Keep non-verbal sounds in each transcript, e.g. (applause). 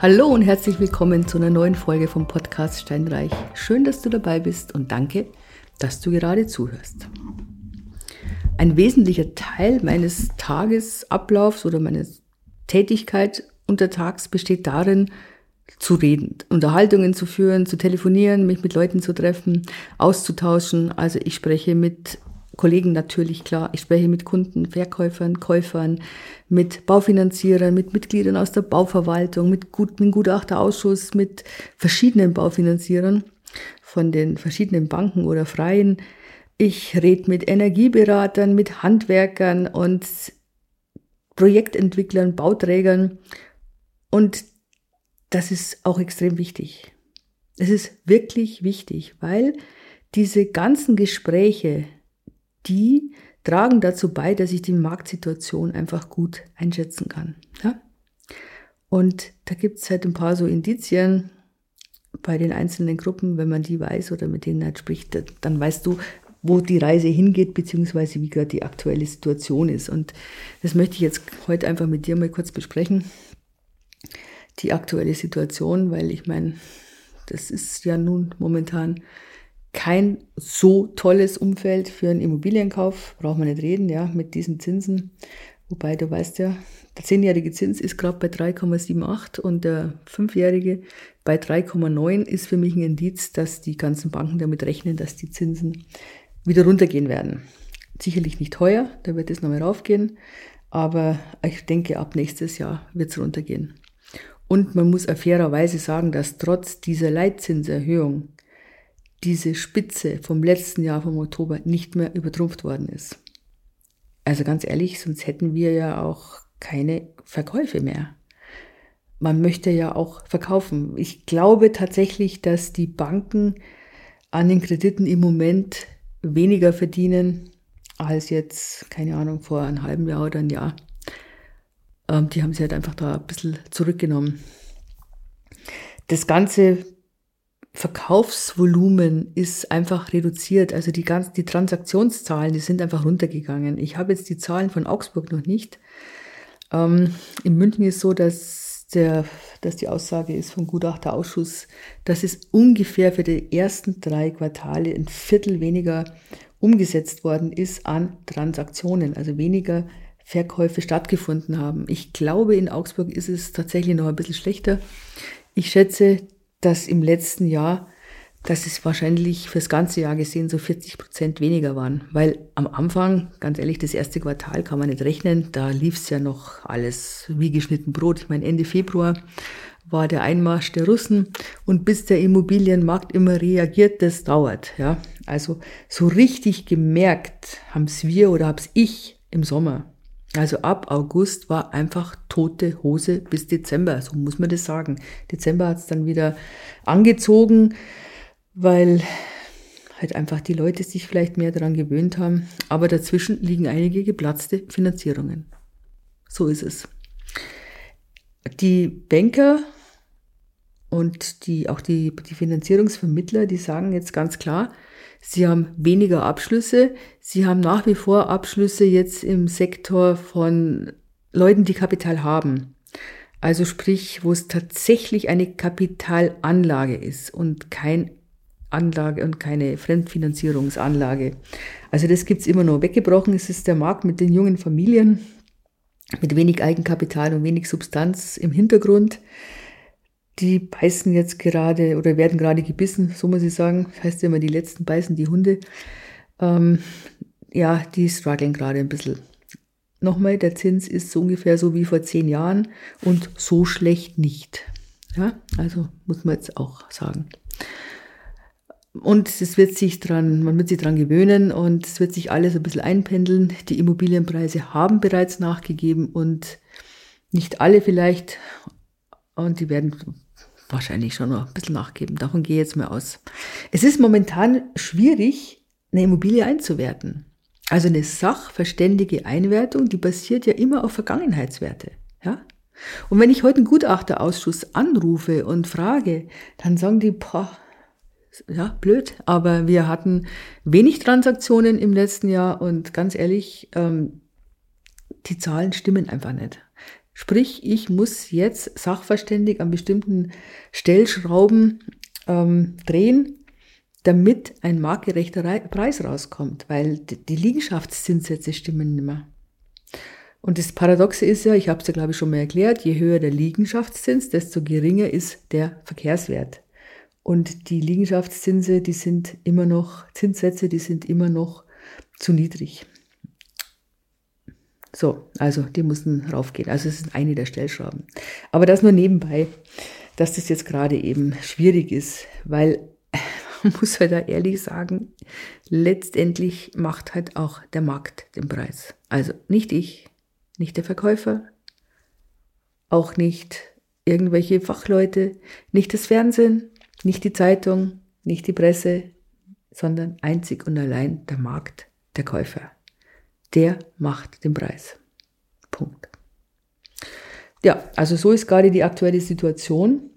Hallo und herzlich willkommen zu einer neuen Folge vom Podcast Steinreich. Schön, dass du dabei bist und danke, dass du gerade zuhörst. Ein wesentlicher Teil meines Tagesablaufs oder meiner Tätigkeit untertags besteht darin, zu reden, Unterhaltungen zu führen, zu telefonieren, mich mit Leuten zu treffen, auszutauschen. Also ich spreche mit Kollegen natürlich klar. Ich spreche mit Kunden, Verkäufern, Käufern, mit Baufinanzierern, mit Mitgliedern aus der Bauverwaltung, mit, Gut, mit Gutachterausschuss, mit verschiedenen Baufinanzierern von den verschiedenen Banken oder Freien. Ich rede mit Energieberatern, mit Handwerkern und Projektentwicklern, Bauträgern. Und das ist auch extrem wichtig. Es ist wirklich wichtig, weil diese ganzen Gespräche, die tragen dazu bei, dass ich die Marktsituation einfach gut einschätzen kann. Ja? Und da gibt es halt ein paar so Indizien bei den einzelnen Gruppen, wenn man die weiß oder mit denen halt spricht, dann weißt du, wo die Reise hingeht, beziehungsweise wie gerade die aktuelle Situation ist. Und das möchte ich jetzt heute einfach mit dir mal kurz besprechen. Die aktuelle Situation, weil ich meine, das ist ja nun momentan kein so tolles Umfeld für einen Immobilienkauf, braucht man nicht reden, ja, mit diesen Zinsen. Wobei du weißt ja, der zehnjährige Zins ist gerade bei 3,78 und der fünfjährige bei 3,9 ist für mich ein Indiz, dass die ganzen Banken damit rechnen, dass die Zinsen wieder runtergehen werden. Sicherlich nicht teuer, da wird es nochmal raufgehen, aber ich denke, ab nächstes Jahr wird es runtergehen. Und man muss fairerweise sagen, dass trotz dieser Leitzinserhöhung diese Spitze vom letzten Jahr, vom Oktober, nicht mehr übertrumpft worden ist. Also ganz ehrlich, sonst hätten wir ja auch keine Verkäufe mehr. Man möchte ja auch verkaufen. Ich glaube tatsächlich, dass die Banken an den Krediten im Moment weniger verdienen als jetzt, keine Ahnung, vor einem halben Jahr oder ein Jahr. Ähm, die haben sie halt einfach da ein bisschen zurückgenommen. Das Ganze Verkaufsvolumen ist einfach reduziert. Also die ganzen, die Transaktionszahlen, die sind einfach runtergegangen. Ich habe jetzt die Zahlen von Augsburg noch nicht. Ähm, in München ist so, dass der, dass die Aussage ist vom Gutachterausschuss, dass es ungefähr für die ersten drei Quartale ein Viertel weniger umgesetzt worden ist an Transaktionen, also weniger Verkäufe stattgefunden haben. Ich glaube, in Augsburg ist es tatsächlich noch ein bisschen schlechter. Ich schätze, dass im letzten Jahr, dass es wahrscheinlich fürs ganze Jahr gesehen so 40 Prozent weniger waren. Weil am Anfang, ganz ehrlich, das erste Quartal kann man nicht rechnen, da lief es ja noch alles wie geschnitten Brot. Ich meine, Ende Februar war der Einmarsch der Russen und bis der Immobilienmarkt immer reagiert, das dauert. Ja, also so richtig gemerkt haben es wir oder hab's ich im Sommer. Also ab August war einfach tote Hose bis Dezember, so muss man das sagen. Dezember hat es dann wieder angezogen, weil halt einfach die Leute sich vielleicht mehr daran gewöhnt haben. Aber dazwischen liegen einige geplatzte Finanzierungen. So ist es. Die Banker und die, auch die, die Finanzierungsvermittler, die sagen jetzt ganz klar, Sie haben weniger Abschlüsse. Sie haben nach wie vor Abschlüsse jetzt im Sektor von Leuten, die Kapital haben. Also sprich, wo es tatsächlich eine Kapitalanlage ist und kein Anlage und keine Fremdfinanzierungsanlage. Also das gibt's immer nur weggebrochen. Es ist der Markt mit den jungen Familien, mit wenig Eigenkapital und wenig Substanz im Hintergrund die beißen jetzt gerade oder werden gerade gebissen, so muss ich sagen. Das heißt immer, die letzten beißen die Hunde. Ähm, ja, die strugglen gerade ein bisschen. Nochmal, der Zins ist so ungefähr so wie vor zehn Jahren und so schlecht nicht. Ja, also muss man jetzt auch sagen. Und es wird sich dran, man wird sich dran gewöhnen und es wird sich alles ein bisschen einpendeln. Die Immobilienpreise haben bereits nachgegeben und nicht alle vielleicht. Und die werden wahrscheinlich schon noch ein bisschen nachgeben. Davon gehe ich jetzt mal aus. Es ist momentan schwierig, eine Immobilie einzuwerten. Also eine sachverständige Einwertung, die basiert ja immer auf Vergangenheitswerte. Ja? Und wenn ich heute einen Gutachterausschuss anrufe und frage, dann sagen die, boah, ja, blöd, aber wir hatten wenig Transaktionen im letzten Jahr und ganz ehrlich, ähm, die Zahlen stimmen einfach nicht. Sprich, ich muss jetzt sachverständig an bestimmten Stellschrauben ähm, drehen, damit ein marktgerechter Preis rauskommt, weil die Liegenschaftszinssätze stimmen nicht mehr. Und das Paradoxe ist ja, ich habe es ja glaube ich schon mal erklärt, je höher der Liegenschaftszins, desto geringer ist der Verkehrswert. Und die Liegenschaftszinse, die sind immer noch, Zinssätze, die sind immer noch zu niedrig. So, also die müssen raufgehen. Also es ist eine der Stellschrauben. Aber das nur nebenbei, dass das jetzt gerade eben schwierig ist, weil (laughs) man muss halt da ehrlich sagen, letztendlich macht halt auch der Markt den Preis. Also nicht ich, nicht der Verkäufer, auch nicht irgendwelche Fachleute, nicht das Fernsehen, nicht die Zeitung, nicht die Presse, sondern einzig und allein der Markt, der Käufer. Der macht den Preis. Punkt. Ja, also so ist gerade die aktuelle Situation,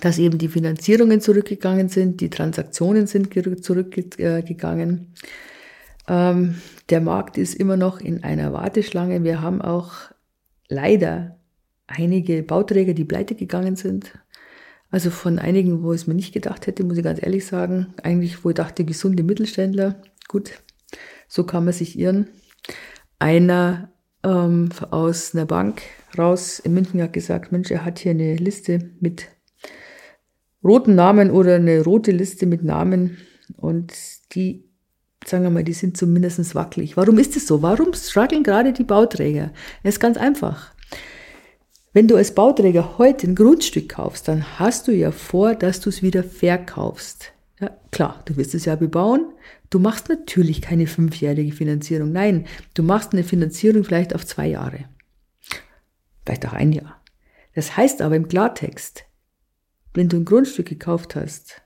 dass eben die Finanzierungen zurückgegangen sind, die Transaktionen sind zurückgegangen. Ähm, der Markt ist immer noch in einer Warteschlange. Wir haben auch leider einige Bauträger, die pleite gegangen sind. Also von einigen, wo es mir nicht gedacht hätte, muss ich ganz ehrlich sagen. Eigentlich, wo ich dachte, gesunde Mittelständler. Gut, so kann man sich irren. Einer ähm, aus einer Bank raus in München hat gesagt, Mensch, er hat hier eine Liste mit roten Namen oder eine rote Liste mit Namen und die, sagen wir mal, die sind zumindest wackelig. Warum ist es so? Warum strugglen gerade die Bauträger? Es ist ganz einfach. Wenn du als Bauträger heute ein Grundstück kaufst, dann hast du ja vor, dass du es wieder verkaufst. Ja, klar, du wirst es ja bebauen. Du machst natürlich keine fünfjährige Finanzierung. Nein, du machst eine Finanzierung vielleicht auf zwei Jahre. Vielleicht auch ein Jahr. Das heißt aber im Klartext, wenn du ein Grundstück gekauft hast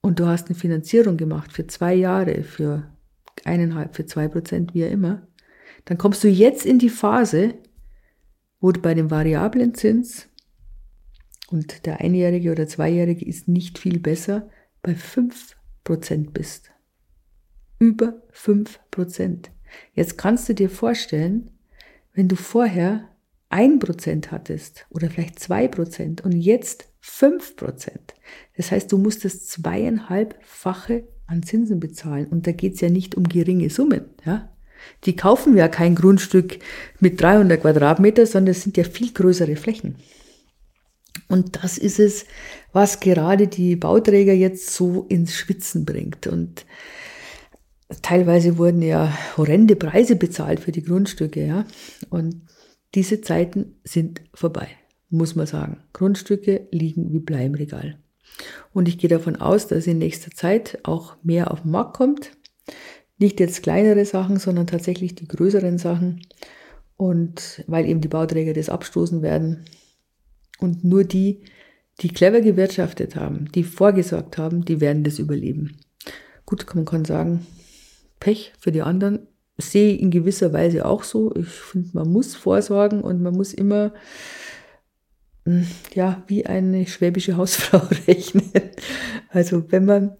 und du hast eine Finanzierung gemacht für zwei Jahre, für eineinhalb, für zwei Prozent, wie auch immer, dann kommst du jetzt in die Phase, wo du bei dem variablen Zins und der einjährige oder zweijährige ist nicht viel besser, bei 5% bist. Über 5%. Jetzt kannst du dir vorstellen, wenn du vorher 1% hattest oder vielleicht 2% und jetzt 5%. Das heißt, du musst das zweieinhalbfache an Zinsen bezahlen. Und da geht es ja nicht um geringe Summen. Ja? Die kaufen ja kein Grundstück mit 300 Quadratmeter, sondern es sind ja viel größere Flächen. Und das ist es, was gerade die Bauträger jetzt so ins Schwitzen bringt. Und teilweise wurden ja horrende Preise bezahlt für die Grundstücke, ja. Und diese Zeiten sind vorbei, muss man sagen. Grundstücke liegen wie Blei im Regal. Und ich gehe davon aus, dass in nächster Zeit auch mehr auf den Markt kommt. Nicht jetzt kleinere Sachen, sondern tatsächlich die größeren Sachen. Und weil eben die Bauträger das abstoßen werden. Und nur die, die clever gewirtschaftet haben, die vorgesorgt haben, die werden das überleben. Gut, man kann sagen, Pech für die anderen. Sehe ich in gewisser Weise auch so. Ich finde, man muss vorsorgen und man muss immer, hm, ja, wie eine schwäbische Hausfrau (laughs) rechnen. Also wenn man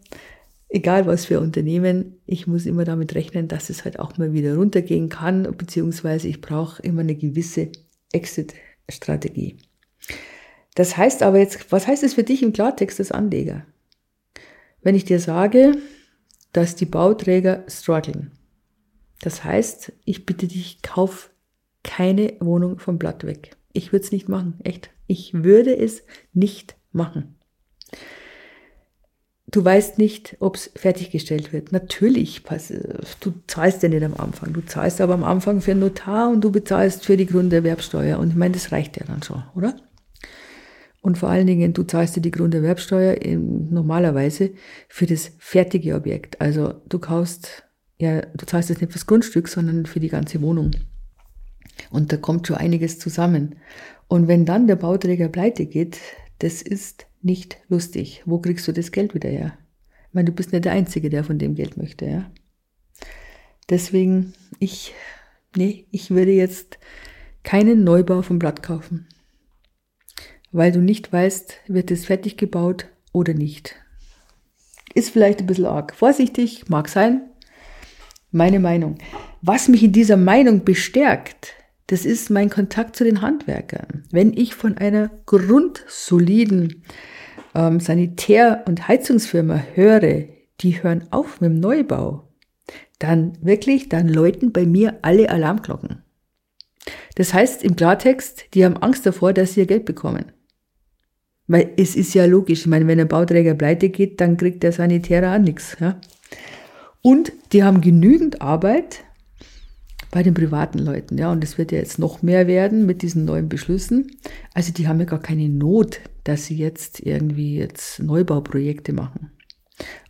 egal was für Unternehmen, ich muss immer damit rechnen, dass es halt auch mal wieder runtergehen kann, beziehungsweise ich brauche immer eine gewisse Exit-Strategie. Das heißt aber jetzt, was heißt es für dich im Klartext als Anleger? Wenn ich dir sage, dass die Bauträger strugglen. Das heißt, ich bitte dich, kauf keine Wohnung vom Blatt weg. Ich würde es nicht machen, echt. Ich würde es nicht machen. Du weißt nicht, ob es fertiggestellt wird. Natürlich, du zahlst ja nicht am Anfang. Du zahlst aber am Anfang für einen Notar und du bezahlst für die Grunderwerbsteuer. Und ich meine, das reicht ja dann schon, oder? Und vor allen Dingen, du zahlst dir die Grunderwerbsteuer normalerweise für das fertige Objekt. Also du kaufst, ja, du zahlst jetzt nicht fürs Grundstück, sondern für die ganze Wohnung. Und da kommt schon einiges zusammen. Und wenn dann der Bauträger pleite geht, das ist nicht lustig. Wo kriegst du das Geld wieder her? Ich meine, du bist nicht der Einzige, der von dem Geld möchte, ja. Deswegen, ich, nee, ich würde jetzt keinen Neubau vom Blatt kaufen. Weil du nicht weißt, wird es fertig gebaut oder nicht. Ist vielleicht ein bisschen arg. Vorsichtig, mag sein. Meine Meinung. Was mich in dieser Meinung bestärkt, das ist mein Kontakt zu den Handwerkern. Wenn ich von einer grundsoliden ähm, Sanitär- und Heizungsfirma höre, die hören auf mit dem Neubau, dann wirklich, dann läuten bei mir alle Alarmglocken. Das heißt im Klartext, die haben Angst davor, dass sie ihr Geld bekommen. Weil es ist ja logisch, ich meine, wenn ein Bauträger pleite geht, dann kriegt der Sanitärer auch nichts. Ja? Und die haben genügend Arbeit bei den privaten Leuten. Ja, und es wird ja jetzt noch mehr werden mit diesen neuen Beschlüssen. Also die haben ja gar keine Not, dass sie jetzt irgendwie jetzt Neubauprojekte machen.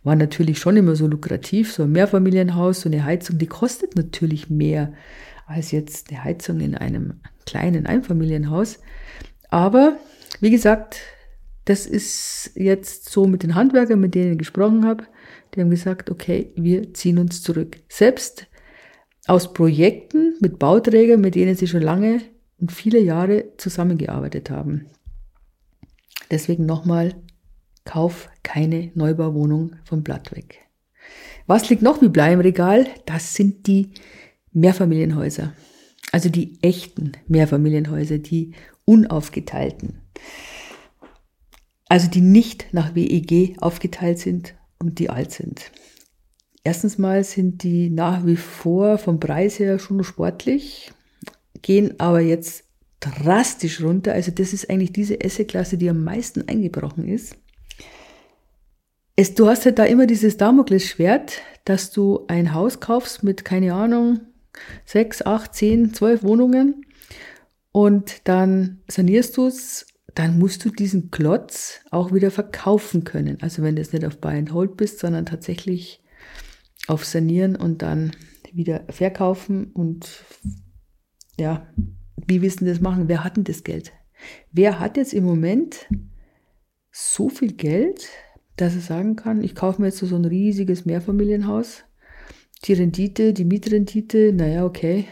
War natürlich schon immer so lukrativ, so ein Mehrfamilienhaus, so eine Heizung, die kostet natürlich mehr als jetzt eine Heizung in einem kleinen Einfamilienhaus. Aber wie gesagt, das ist jetzt so mit den Handwerkern, mit denen ich gesprochen habe. Die haben gesagt, okay, wir ziehen uns zurück. Selbst aus Projekten mit Bauträgern, mit denen sie schon lange und viele Jahre zusammengearbeitet haben. Deswegen nochmal, kauf keine Neubauwohnung vom Blatt weg. Was liegt noch wie Blei im Regal? Das sind die Mehrfamilienhäuser. Also die echten Mehrfamilienhäuser, die unaufgeteilten. Also die nicht nach WEG aufgeteilt sind und die alt sind. Erstens mal sind die nach wie vor vom Preis her schon sportlich, gehen aber jetzt drastisch runter. Also das ist eigentlich diese Esseklasse, die am meisten eingebrochen ist. Es, du hast halt da immer dieses Damoklesschwert, dass du ein Haus kaufst mit, keine Ahnung, sechs, acht, zehn, zwölf Wohnungen und dann sanierst du es, dann musst du diesen Klotz auch wieder verkaufen können. Also wenn du jetzt nicht auf Buy and Hold bist, sondern tatsächlich auf Sanieren und dann wieder verkaufen und ja, wie wissen das machen? Wer hat denn das Geld? Wer hat jetzt im Moment so viel Geld, dass er sagen kann, ich kaufe mir jetzt so ein riesiges Mehrfamilienhaus. Die Rendite, die Mietrendite, naja, okay,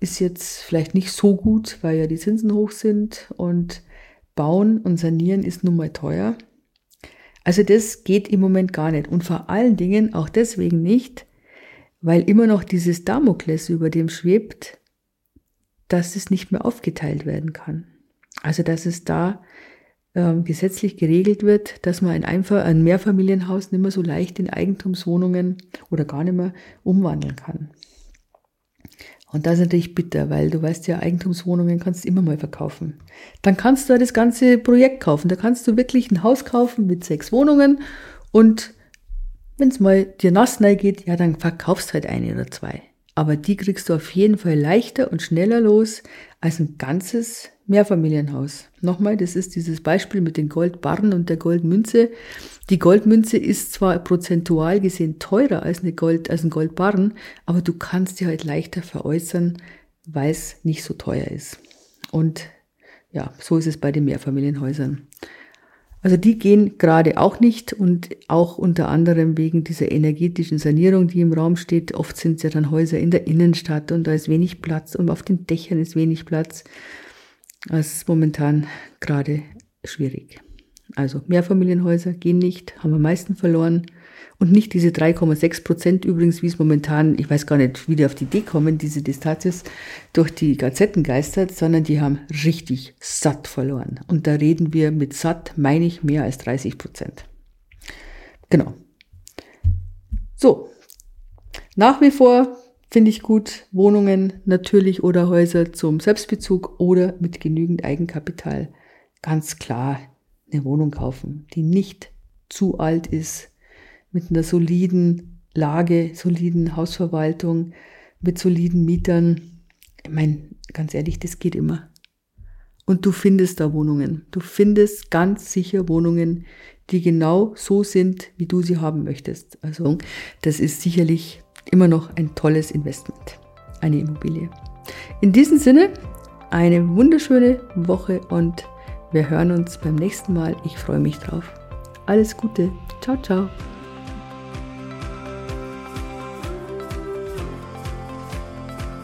ist jetzt vielleicht nicht so gut, weil ja die Zinsen hoch sind und bauen und sanieren ist nun mal teuer. Also das geht im Moment gar nicht. Und vor allen Dingen auch deswegen nicht, weil immer noch dieses Damokles über dem schwebt, dass es nicht mehr aufgeteilt werden kann. Also dass es da ähm, gesetzlich geregelt wird, dass man ein, Einfach ein Mehrfamilienhaus nicht mehr so leicht in Eigentumswohnungen oder gar nicht mehr umwandeln kann. Und das ist natürlich bitter, weil du weißt ja, Eigentumswohnungen kannst du immer mal verkaufen. Dann kannst du das ganze Projekt kaufen. Da kannst du wirklich ein Haus kaufen mit sechs Wohnungen und wenn es mal dir nass geht, ja, dann verkaufst halt eine oder zwei. Aber die kriegst du auf jeden Fall leichter und schneller los als ein ganzes Mehrfamilienhaus. Nochmal, das ist dieses Beispiel mit den Goldbarren und der Goldmünze. Die Goldmünze ist zwar prozentual gesehen teurer als, eine Gold, als ein Goldbarren, aber du kannst sie halt leichter veräußern, weil es nicht so teuer ist. Und ja, so ist es bei den Mehrfamilienhäusern. Also die gehen gerade auch nicht und auch unter anderem wegen dieser energetischen Sanierung, die im Raum steht. Oft sind es ja dann Häuser in der Innenstadt und da ist wenig Platz und auf den Dächern ist wenig Platz. Das ist momentan gerade schwierig. Also Mehrfamilienhäuser gehen nicht, haben am meisten verloren. Und nicht diese 3,6 Prozent übrigens, wie es momentan, ich weiß gar nicht, wie die auf die Idee kommen, diese Distanzes durch die Gazetten geistert, sondern die haben richtig satt verloren. Und da reden wir mit satt, meine ich, mehr als 30 Prozent. Genau. So. Nach wie vor finde ich gut Wohnungen natürlich oder Häuser zum Selbstbezug oder mit genügend Eigenkapital. Ganz klar eine Wohnung kaufen, die nicht zu alt ist, mit einer soliden Lage, soliden Hausverwaltung, mit soliden Mietern. Ich meine, ganz ehrlich, das geht immer. Und du findest da Wohnungen. Du findest ganz sicher Wohnungen, die genau so sind, wie du sie haben möchtest. Also das ist sicherlich immer noch ein tolles Investment, eine Immobilie. In diesem Sinne, eine wunderschöne Woche und wir hören uns beim nächsten Mal. Ich freue mich drauf. Alles Gute. Ciao, ciao.